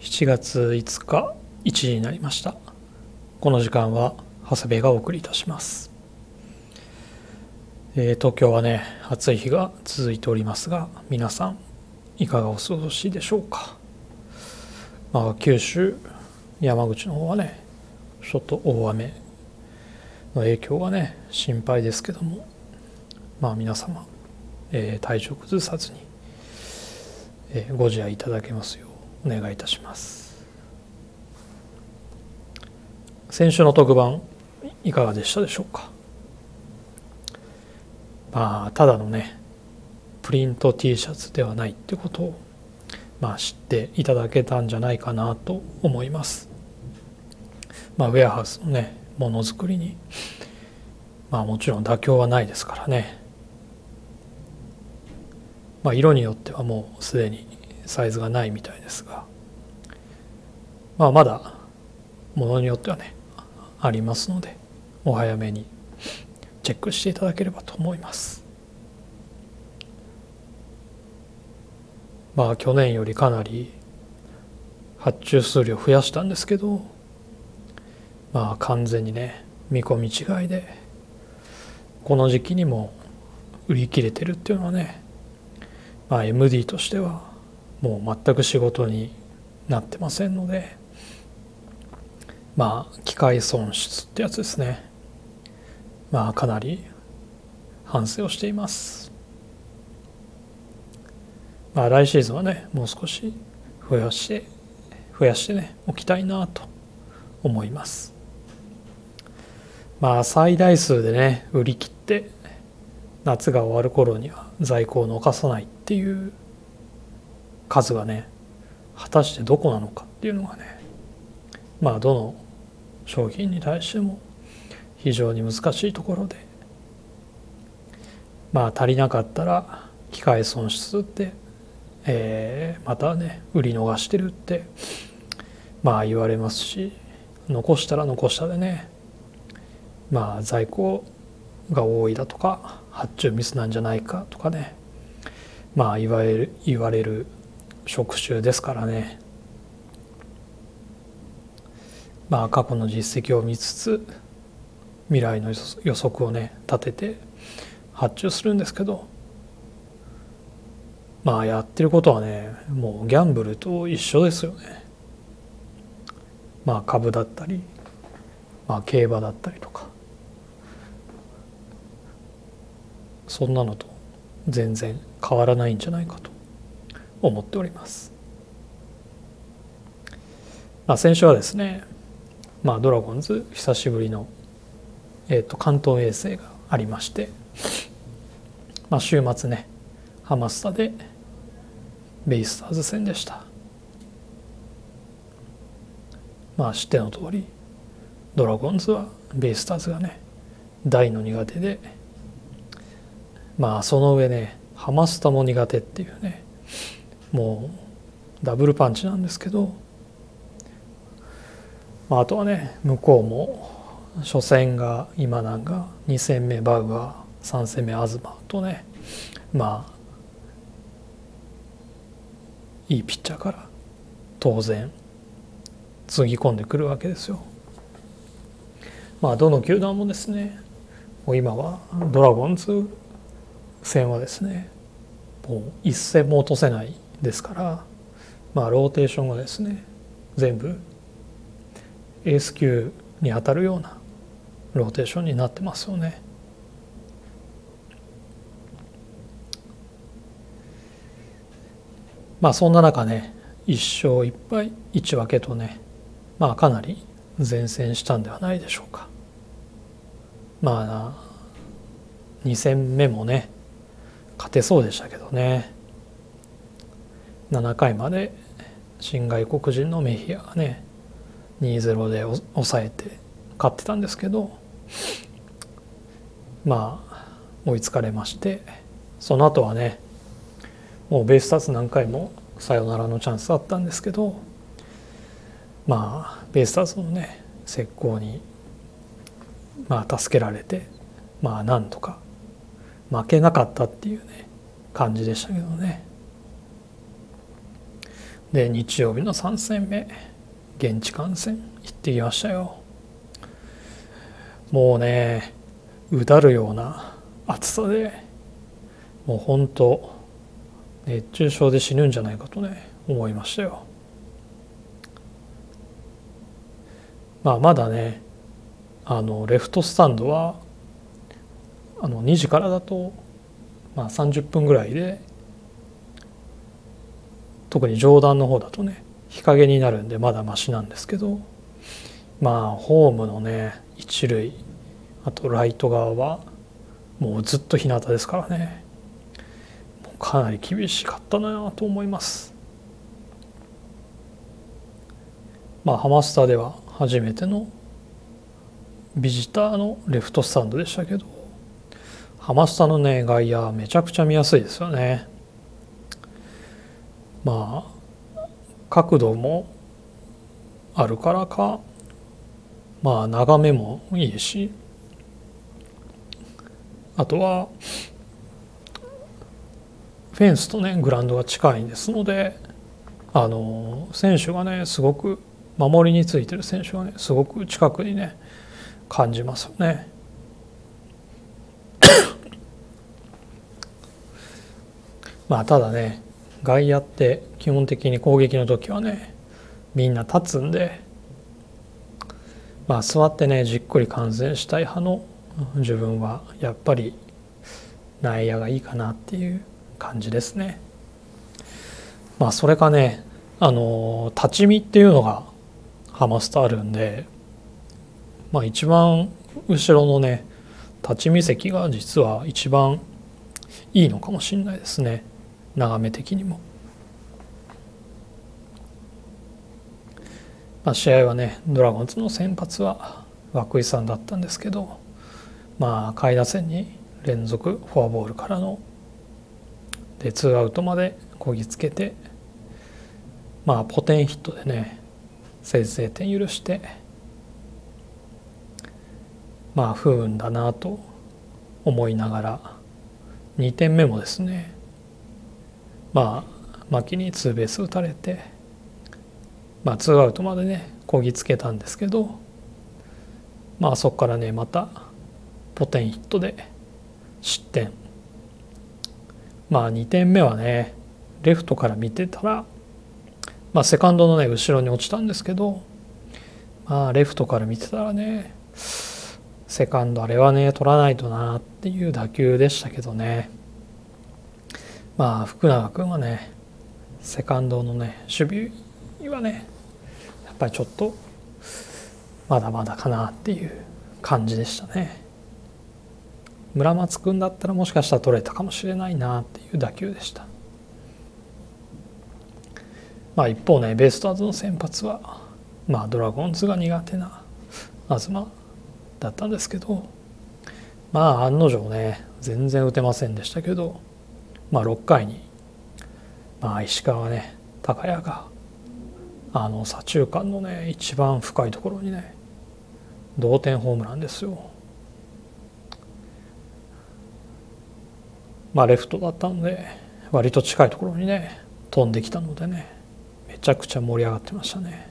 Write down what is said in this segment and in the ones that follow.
7月5日1時になりました。この時間は長谷部がお送りいたします、えー、東京はね暑い日が続いておりますが皆さんいかがお過ごしでしょうか。まあ九州山口の方はねちょっと大雨の影響がね心配ですけどもまあ皆様、えー、体調崩さずに、えー、ご自愛いただけますようお願いいたします。先週の特番いかがでしたでしょうか？まあただのねプリント T シャツではないってことをまあ知っていただけたんじゃないかなと思います。まあウェアハウスのねものづくりにまあもちろん妥協はないですからね。まあ色によってはもうすでにサイズがないみたいですが。まあまだものによってはねありますのでお早めにチェックしていただければと思います。まあ去年よりかなり発注数量増やしたんですけどまあ完全にね見込み違いでこの時期にも売り切れてるっていうのはねまあ MD としてはもう全く仕事になってませんのでまあ機械損失ってやつですね。まあかなり反省をしています。まあ来シーズンはねもう少し増やして増やしてねおきたいなと思います。まあ最大数でね売り切って夏が終わる頃には在庫を残さないっていう数がね果たしてどこなのかっていうのがねまあどの商品に対しても非常に難しいところでまあ足りなかったら機械損失って、えー、またね売り逃してるってまあ言われますし残したら残したでねまあ在庫が多いだとか発注ミスなんじゃないかとかねまあ言われる言われる職種ですからね。まあ過去の実績を見つつ未来の予測をね立てて発注するんですけどまあやってることはねもうギャンブルと一緒ですよね。まあ株だったりまあ競馬だったりとか。そんなのと全然変わらないんじゃないかと。思っております。まあ、先週はですね、まあ、ドラゴンズ久しぶりの、えーと、関東衛星がありまして、まあ、週末ねハマスタでベイスターズ戦でした。まあ知っての通りドラゴンズはベイスターズがね大の苦手でまあその上ねハマスタも苦手っていうねもうダブルパンチなんですけど、まあ、あとはね向こうも初戦が今なんか2戦目バウアー3戦目東とねまあいいピッチャーから当然つぎ込んでくるわけですよ。まあどの球団もですねもう今はドラゴンズ戦はですねもう一戦も落とせないですからまあローテーションがですね全部エース級に当たるようなローテーションになってますよね。まあそんな中ね1勝1敗1分けとねまあかなり善戦したんではないでしょうか。まあ2戦目もね勝てそうでしたけどね7回まで新外国人のメヒアがね2-0で抑えて勝ってたんですけどまあ追いつかれましてその後はねもうベイスターズ何回もサヨナラのチャンスあったんですけどまあベイスターズのね石膏にまあ助けられてまあなんとか負けなかったっていうね感じでしたけどね。で日曜日の3戦目現地観戦行ってきましたよ。もうねうだるような暑さでもう本当熱中症で死ぬんじゃないかとね思いましたよ。まあまだねあのレフトスタンドはあの2時からだと、まあ、30分ぐらいで特に上段の方だとね日陰になるんでまだマシなんですけどまあホームのね一塁あとライト側はもうずっと日向ですからね。かなり厳しかったなと思います。まあハマスタでは初めてのビジターのレフトスタンドでしたけどハマスタのね外野めちゃくちゃ見やすいですよね。まあ角度もあるからかまあ眺めもいいしあとはフェンスとねグラウンドが近いんですのであの選手がねすごく守りについてる選手がねすごく近くにね感じますよね。まあただね外野って基本的に攻撃の時はねみんな立つんでまあ座ってねじっくり観戦したい派の自分はやっぱり内野がいいかなっていう感じですね。まあそれかねあの立ち見っていうのがハマスタあるんでまあ一番後ろのね立ち見席が実は一番いいのかもしれないですね眺め的にも。まあ、試合はねドラゴンズの先発は涌井さんだったんですけどまあ下位打線に連続フォアボールからのでツーアウトまでこぎつけてまあポテンヒットでね先制点許してまあ不運だなと思いながら2点目もですねまあ牧にツーベース打たれてまあツーアウトまでねこぎつけたんですけどまあそこからねまたポテンヒットで失点。まあ2点目はねレフトから見てたらまあセカンドのね後ろに落ちたんですけどまあレフトから見てたらねセカンドあれはね取らないとなっていう打球でしたけどね。まあ福永君はねセカンドのね守備はねやっぱりちょっとまだまだかなっていう感じでしたね。村松君だったらもしかしたら取れたかもしれないなっていう打球でした。まあ、一方ねベイスターズの先発は、まあ、ドラゴンズが苦手な東だったんですけどまあ案の定ね全然打てませんでしたけど、まあ、6回に、まあ、石川ね高谷があの左中間のね一番深いところにね同点ホームランですよ。まあ、レフトだったので割と近いところにね飛んできたのでねめちゃくちゃ盛り上がってましたね。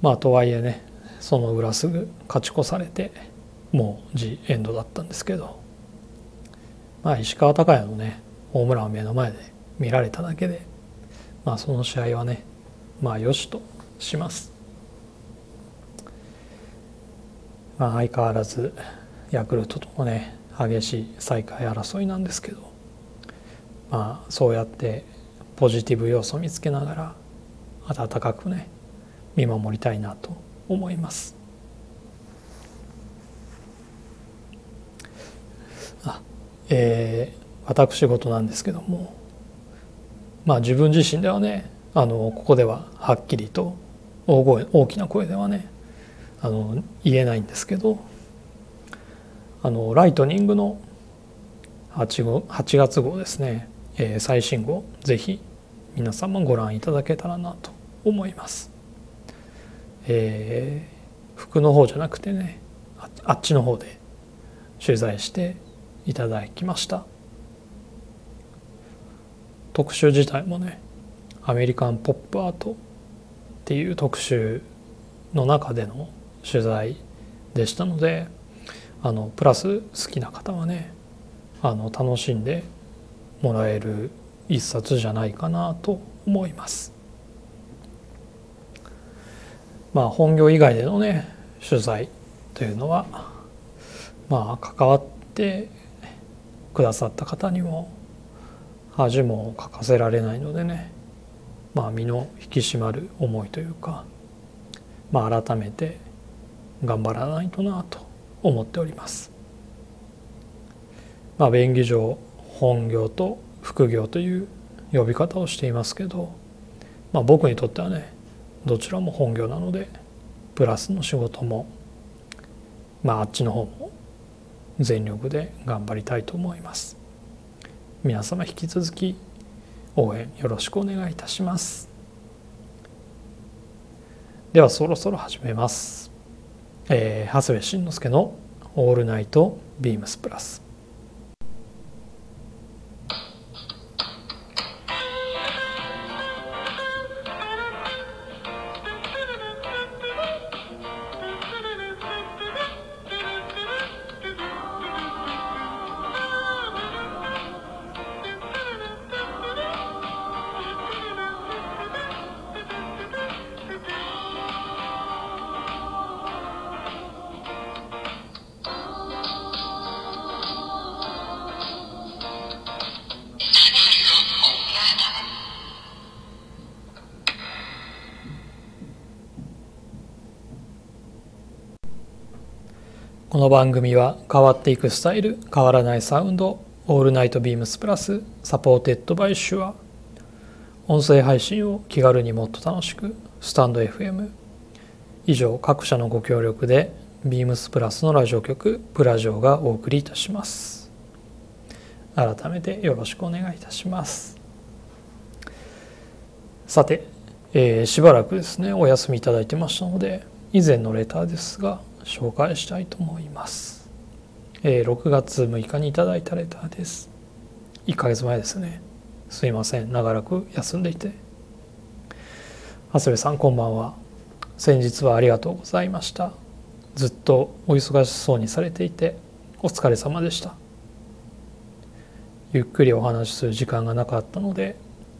まあとはいえねその裏すぐ勝ち越されてもうジエンドだったんですけどまあ石川昂弥のねホームランを目の前で見られただけでまあその試合はねまあよしとします。まあ相変わらずヤクルトともね激しい再開争いなんですけどまあそうやってポジティブ要素を見つけながら温かくね見守りたいなと思います。あえー、私事なんですけどもまあ自分自身ではねあのここでははっきりと大声大きな声ではねあの言えないんですけどあのライトニングの 8, 号8月号ですね、えー、最新号ぜひ皆様ご覧いただけたらなと思います。えー、服の方じゃなくてねあっちの方で取材していただきました。特集自体もねアメリカンポップアートっていう特集の中での取材でしたのであのプラス好きな方はねあの楽しんでもらえる一冊じゃないかなと思います。まあ本業以外でのね取材というのはまあ関わってくださった方にも恥もかかせられないのでねまあ身の引き締まる思いというかまあ改めて頑張らないとなと思っております。まあ便宜上本業と副業という呼び方をしていますけど、まあ、僕にとってはねどちらも本業なのでプラスの仕事もまああっちの方も全力で頑張りたいと思います。皆様引き続き応援よろしくお願いいたします。ではそろそろ始めます、えー、長谷部慎之介の「オールナイトビームスプラス」この番組は変わっていくスタイル変わらないサウンドオールナイトビームスプラス supported by SHURE 音声配信を気軽にもっと楽しくスタンド FM 以上各社のご協力でビームスプラスのラジオ局プラジオがお送りいたします。改めてよろしくお願いいたします。さて、えー、しばらくですねお休みいただいてましたので以前のレターですが紹介したいと思います、えー、6月6日にいただいたレターです。1ヶ月前ですね。すいません。長らく休んでいて。長谷部さんこんばんは。先日はありがとうございました。ずっとお忙しそうにされていてお疲れ様でした。ゆっくりお話しする時間がなかったので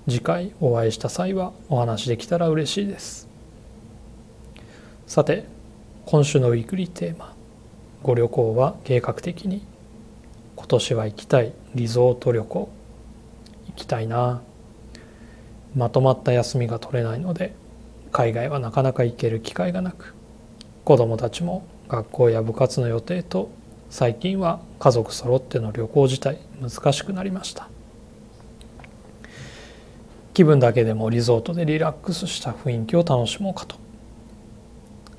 次回お会いした際はお話できたら嬉しいです。さて今週のウィークリーテーマ「ご旅行は計画的に」今年は行きたいリゾート旅行行きたいな。まとまった休みが取れないので海外はなかなか行ける機会がなく子どもたちも学校や部活の予定と最近は家族揃っての旅行自体難しくなりました。気分だけでもリゾートでリラックスした雰囲気を楽しもうかと。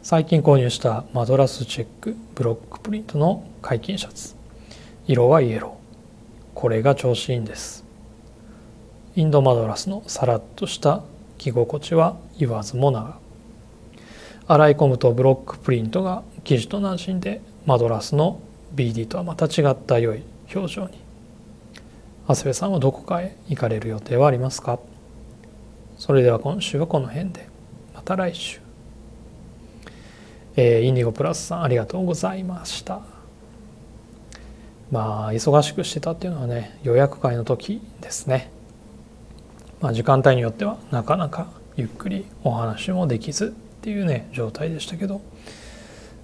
最近購入したマドラスチェックブロックプリントの解禁シャツ。色はイエロー。これが調子いいんです。インドマドラスのさらっとした着心地は言わずもなが洗い込むとブロックプリントが生地と馴染んでマドラスの BD とはまた違った良い表情に。長谷部さんはどこかへ行かれる予定はありますか？それでは今週はこの辺で。また来週。えー、インディゴプラスさんありがとうございました。まあ忙しくしてたっていうのはね予約会の時ですね。まあ時間帯によってはなかなかゆっくりお話もできずっていうね状態でしたけど、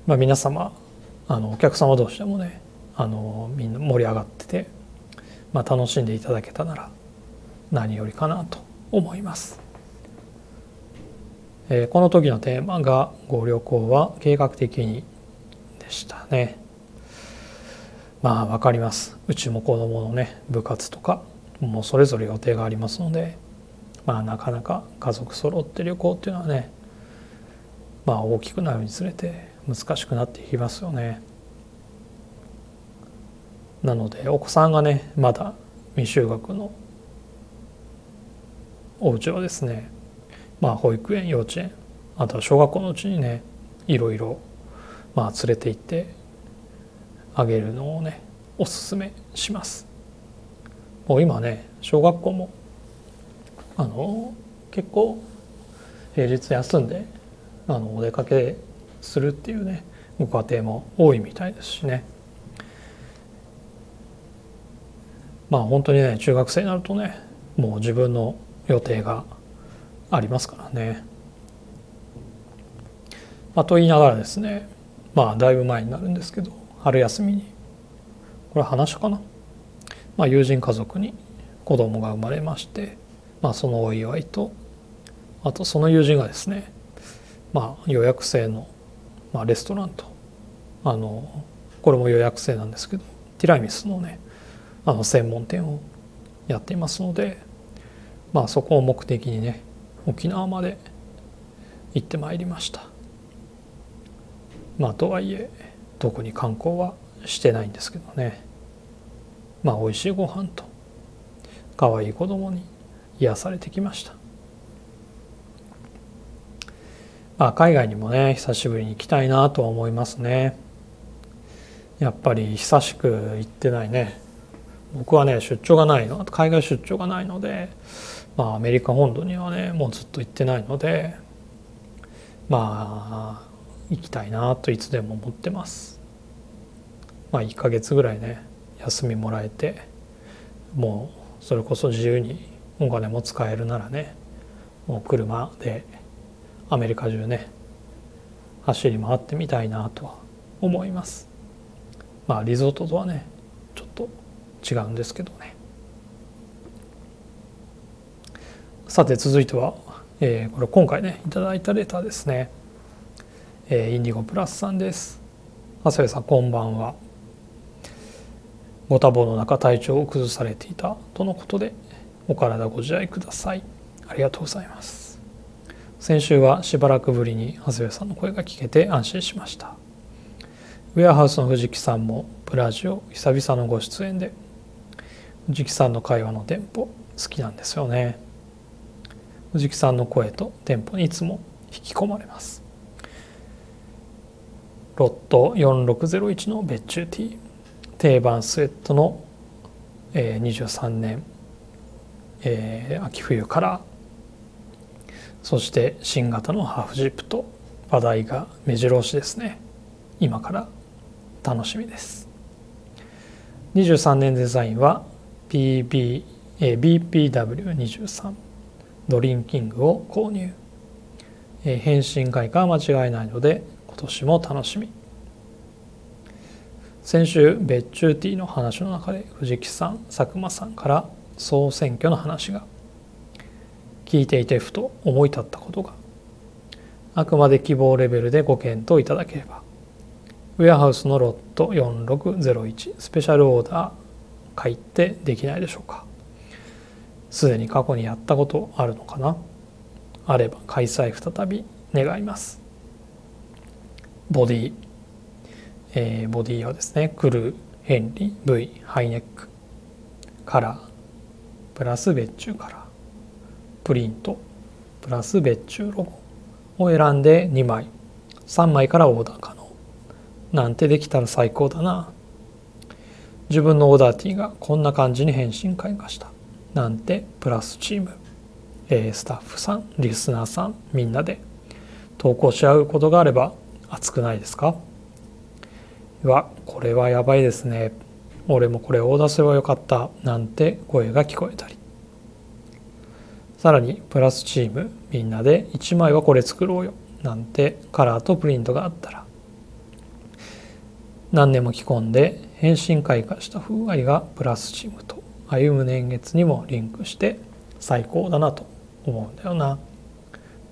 まあ、皆様あのお客様同士でもねあのみんな盛り上がってて、まあ、楽しんでいただけたなら何よりかなと思います。え、この時のテーマが「ご旅行は計画的に」でしたね。まあ分かります。うちも子供のね部活とかもうそれぞれ予定がありますのでまあなかなか家族揃って旅行っていうのはねまあ大きくなるにつれて難しくなっていきますよね。なのでお子さんがねまだ未就学のお家はですねまあ、保育園幼稚園あとは小学校のうちにねいろいろ、まあ、連れて行ってあげるのをねおすすめします。もう今ね小学校もあの結構平日休んであのお出かけするっていうねご家庭も多いみたいですしねまあ本当にね中学生になるとねもう自分の予定がありますからね。まあ、と言いながらですねまあだいぶ前になるんですけど春休みにこれ話したかな、まあ、友人家族に子供が生まれまして、まあ、そのお祝いとあとその友人がですね、まあ、予約制の、まあ、レストランとあのこれも予約制なんですけどティラミスのねあの専門店をやっていますのでまあそこを目的にね沖縄まで行ってまいりました。まあとはいえ特に観光はしてないんですけどね。まあ美味しいご飯と可愛い子供に癒されてきました。まあ海外にもね久しぶりに行きたいなとは思いますね。やっぱり久しく行ってないね。僕はね出張がないの。海外出張がないのでまあアメリカ本土にはねもうずっと行ってないのでまあ行きたいなといつでも思ってます。まあ1ヶ月ぐらいね休みもらえてもうそれこそ自由にお金も使えるならねもう車でアメリカ中ね走り回ってみたいなとは思います。まあリゾートとはねちょっと違うんですけどね。さて続いては、えー、これ今回ねいただいたレターですね、えー、インディゴプラスさんです。長谷部さんこんばんは。ご多忙の中体調を崩されていたとのことでお体ご自愛ください。ありがとうございます。先週はしばらくぶりに長谷部さんの声が聞けて安心しました。ウェアハウスの藤木さんもプラジオ久々のご出演で藤木さんの会話のテンポ好きなんですよね。藤木さんの声とテンポにいつも引き込まれます。ロット4601の別注 T 定番スウェットの、えー、23年、えー、秋冬から。そして新型のハーフジップと話題が目白押しですね。今から楽しみです。23年デザインは PB、えー、BPW23 ドリンキングを購入、えー、返信会かは間違いないので今年も楽しみ。先週別注ティーの話の中で藤木さん佐久間さんから総選挙の話が。聞いていてふと思い立ったことが。あくまで希望レベルでご検討いただければ。ウェアハウスのロット4601スペシャルオーダー書いてできないでしょうか。すでに過去にやったことあるのかな？あれば開催再び願います。ボディ。えー、ボディはですねクルーヘンリー V ハイネック。カラー。プラス別注カラー。プリント。プラス別注ロゴ。を選んで2枚。3枚からオーダー可能。なんてできたら最高だな。自分のオーダーティーがこんな感じに返信開花した。なんてプラスチーム、えー、スタッフさんリスナーさんみんなで投稿し合うことがあれば熱くないですか？わこれはやばいですね。俺もこれオーダーすればよかった。なんて声が聞こえたり。さらにプラスチームみんなで1枚はこれ作ろうよ。なんてカラーとプリントがあったら。何年も着込んで変身開花した風合いがプラスチームと歩む年月にもリンクして最高だなと思うんだよな。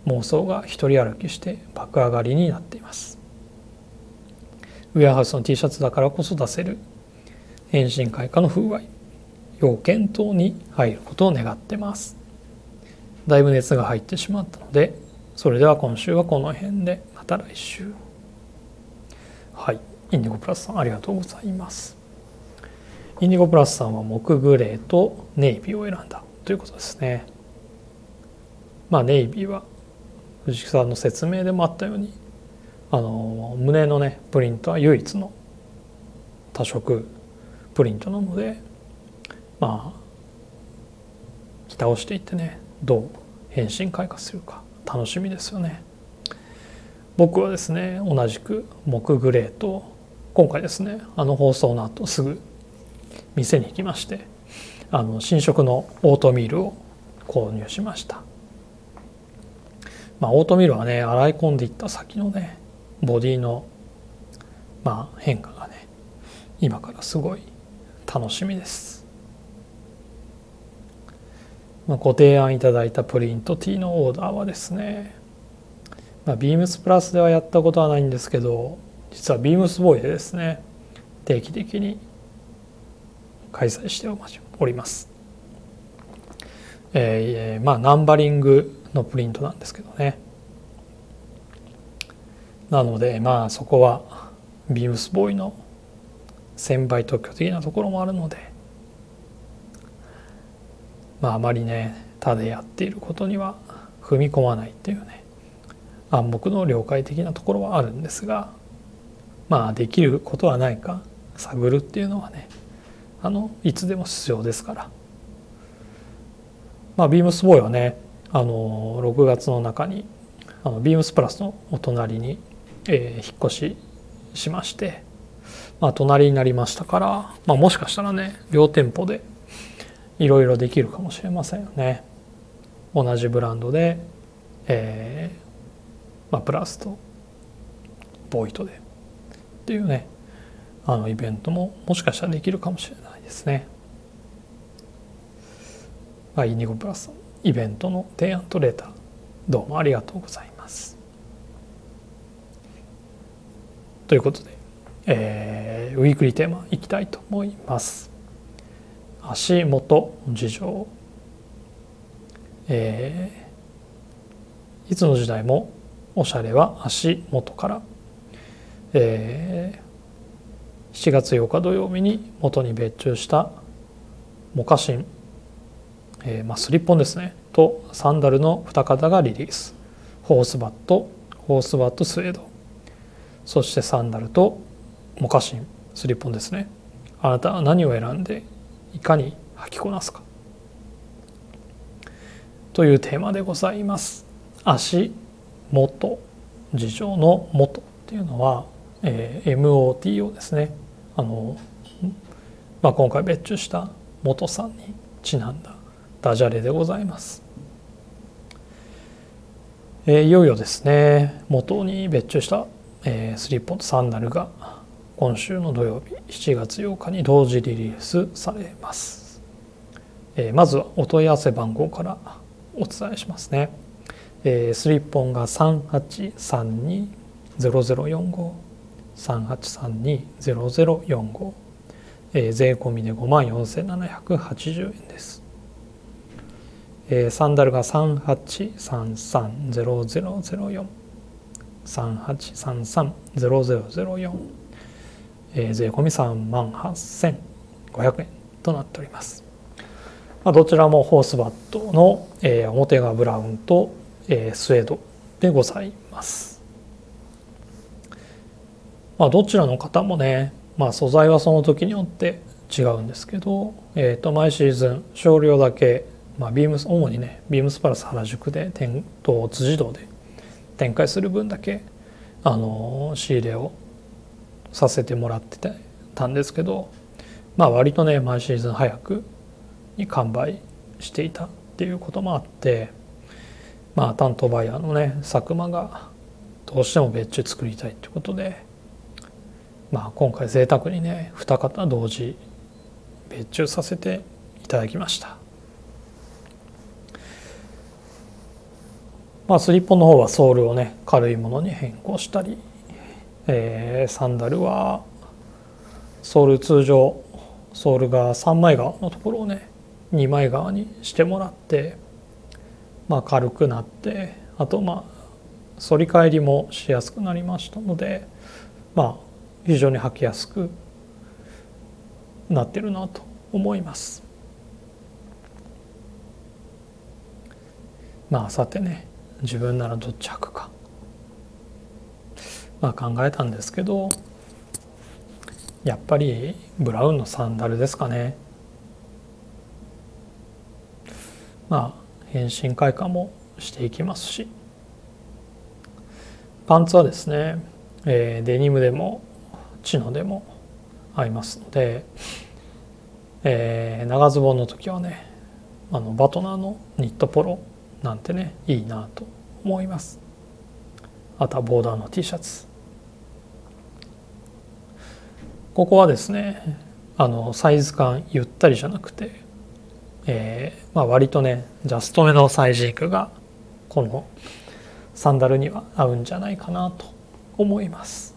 妄想が一人歩きして爆上がりになっています。ウェアハウスの T シャツだからこそ出せる。変身開花の風合い。要件等に入ることを願ってます。だいぶ熱が入ってしまったのでそれでは今週はこの辺で。また来週。はい。インディゴプラスさんありがとうございます。インディゴプラスさんは木グレーとネイビーを選んだということですね。まあネイビーは藤木さんの説明でもあったようにあの胸のねプリントは唯一の多色プリントなのでまあ着倒していってねどう変身開花するか楽しみですよね。僕はですね同じく木グレーと今回ですねあの放送の後すぐ店に行きましてあの新色のオートミールを購入しました。まあオートミールはね洗い込んでいった先のねボディのまあ変化がね今からすごい楽しみです、まあ、ご提案いただいたプリント T のオーダーはですねまあ、ビームスプラスではやったことはないんですけど実はビームスボーイでですね定期的に開催しております。えー、まあナンバリングのプリントなんですけどねなのでまあそこはビームスボーイの1000倍特許的なところもあるのでまああまりね他でやっていることには踏み込まないっていうね暗黙の了解的なところはあるんですがまあできることはないか探るっていうのはねあのいつでも必要ですから。まあ、ビームスボーイはねあの6月の中にあのビームスプラスのお隣に、えー、引っ越ししまして、まあ、隣になりましたから、まあ、もしかしたらね両店舗でいろいろできるかもしれませんよね。同じブランドで、えーまあ、プラスとボイトでっていうねあのイベントももしかしたらできるかもしれないですね。まあ、イニゴプラスイベントの提案とレーターどうもありがとうございます。ということで、えー、ウィークリーテーマいきたいと思います。足元事情、えー、いつの時代もおしゃれは足元から、えー、7月8日土曜日に元に別注したモカシン、えーまあ、スリッポンですね。とサンダルの2型がリリース。ホースバットホースバットスウェード。そしてサンダルとモカシンスリッポンですね。あなたは何を選んでいかに履きこなすか。というテーマでございます。足元事情の元っていうのは、えー、MOTO ですね。あの、まあ、今回別注した元さんにちなんだダジャレでございます。えー、いよいよですね元に別注した、えー、スリッポンとサンダルが今週の土曜日7月8日に同時リリースされます、えー、まずはお問い合わせ番号からお伝えしますね。えー、スリッポンが38320045 38320045、えー、税込みで5万4780円です、えー、サンダルが38330004 38330004、えー、税込み3万8500円となっております、まあ、どちらもホースバットの、えー、表がブラウンとえー、スウェードでございます。まあ、どちらの方もね、まあ、素材はその時によって違うんですけど、えー、と毎シーズン少量だけ、まあ、ビームス主にねビームスプラス原宿で店と辻堂で展開する分だけあの仕入れをさせてもらってたんですけどまあ割とね毎シーズン早くに完売していたっていうこともあってまあ担当バイヤーのね佐久間がどうしても別注作りたいってことでまあ今回贅沢にね二方同時別注させていただきました。まあスリッポンの方はソールをね軽いものに変更したり、えー、サンダルはソール通常ソールが3枚側のところをね2枚側にしてもらってまあ、軽くなってあとまあ反り返りもしやすくなりましたのでまあ非常に履きやすくなってるなと思います。まあさてね自分ならどっち履くか。まあ考えたんですけどやっぱりブラウンのサンダルですかね。まあ変身開花もしていきますし。パンツはですね、えー、デニムでもチノでも合いますので、えー、長ズボンの時はねあのバトナーのニットポロなんてねいいなと思います。あとはボーダーの T シャツ。ここはですねあのサイズ感ゆったりじゃなくて、えーまあ、割とねジャストめのサイジングがこのサンダルには合うんじゃないかなと思います。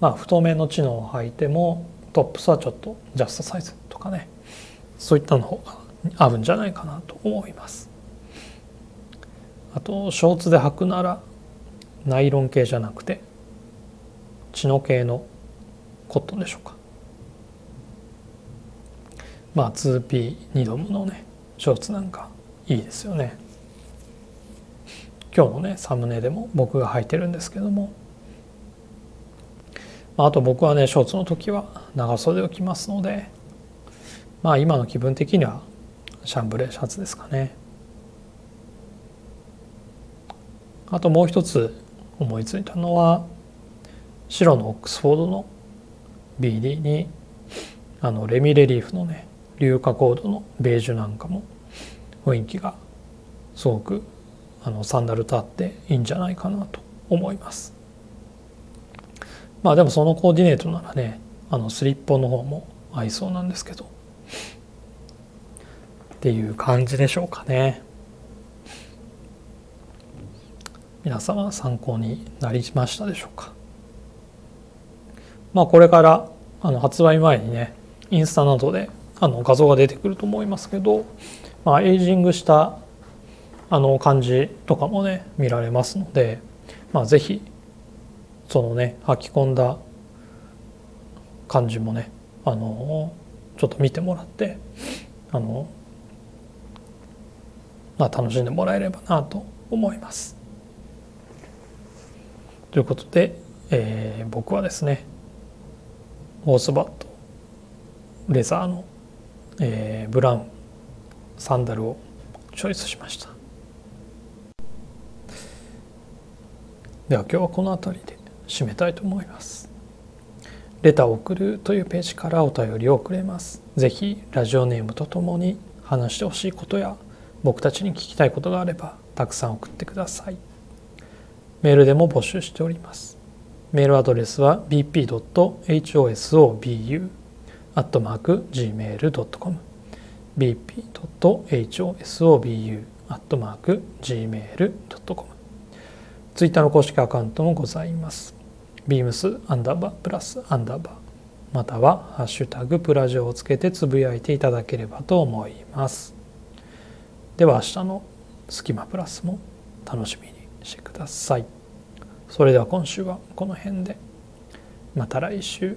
まあ太めの知能を履いてもトップスはちょっとジャストサイズとかねそういったの方が合うんじゃないかなと思います。あとショーツで履くならナイロン系じゃなくてチノ系のコットンでしょうか。まあ 2P2 ドムのねショーツなんかいいですよね。今日のねサムネでも僕が履いてるんですけどもあと僕はねショーツの時は長袖を着ますのでまあ今の気分的にはシャンブレーシャツですかね。あともう一つ思いついたのは白のオックスフォードの BD にあのレミレリーフのね硫化コードのベージュなんかも雰囲気がすごくあのサンダルとあっていいんじゃないかなと思います。まあでもそのコーディネートならねあのスリッポンの方も合いそうなんですけど。っていう感じでしょうかね。皆様参考になりましたでしょうか。まあこれからあの発売前にねインスタなどであの画像が出てくると思いますけど、まあ、エイジングしたあの感じとかもね見られますので、まあ、是非そのね履き込んだ感じもねあのちょっと見てもらってあの、まあ、楽しんでもらえればなと思います。ということで、えー、僕はですねホースバットレザーの、えー、ブラウンサンダルをチョイスしました。では今日はこの辺りで締めたいと思います。レターを送るというページからお便りをくれます。ぜひラジオネームとともに話してほしいことや僕たちに聞きたいことがあればたくさん送ってください。メールでも募集しております。メールアドレスは bp.hosobu.gmail.com bp.hosobu.gmail.com ツイッターの公式アカウントもございます。ビームスアンダーバープラスアンダーバーまたはハッシュタグプラジオをつけてつぶやいていただければと思います。では明日のスキマプラスも楽しみにしてください。それでは今週はこの辺でまた来週。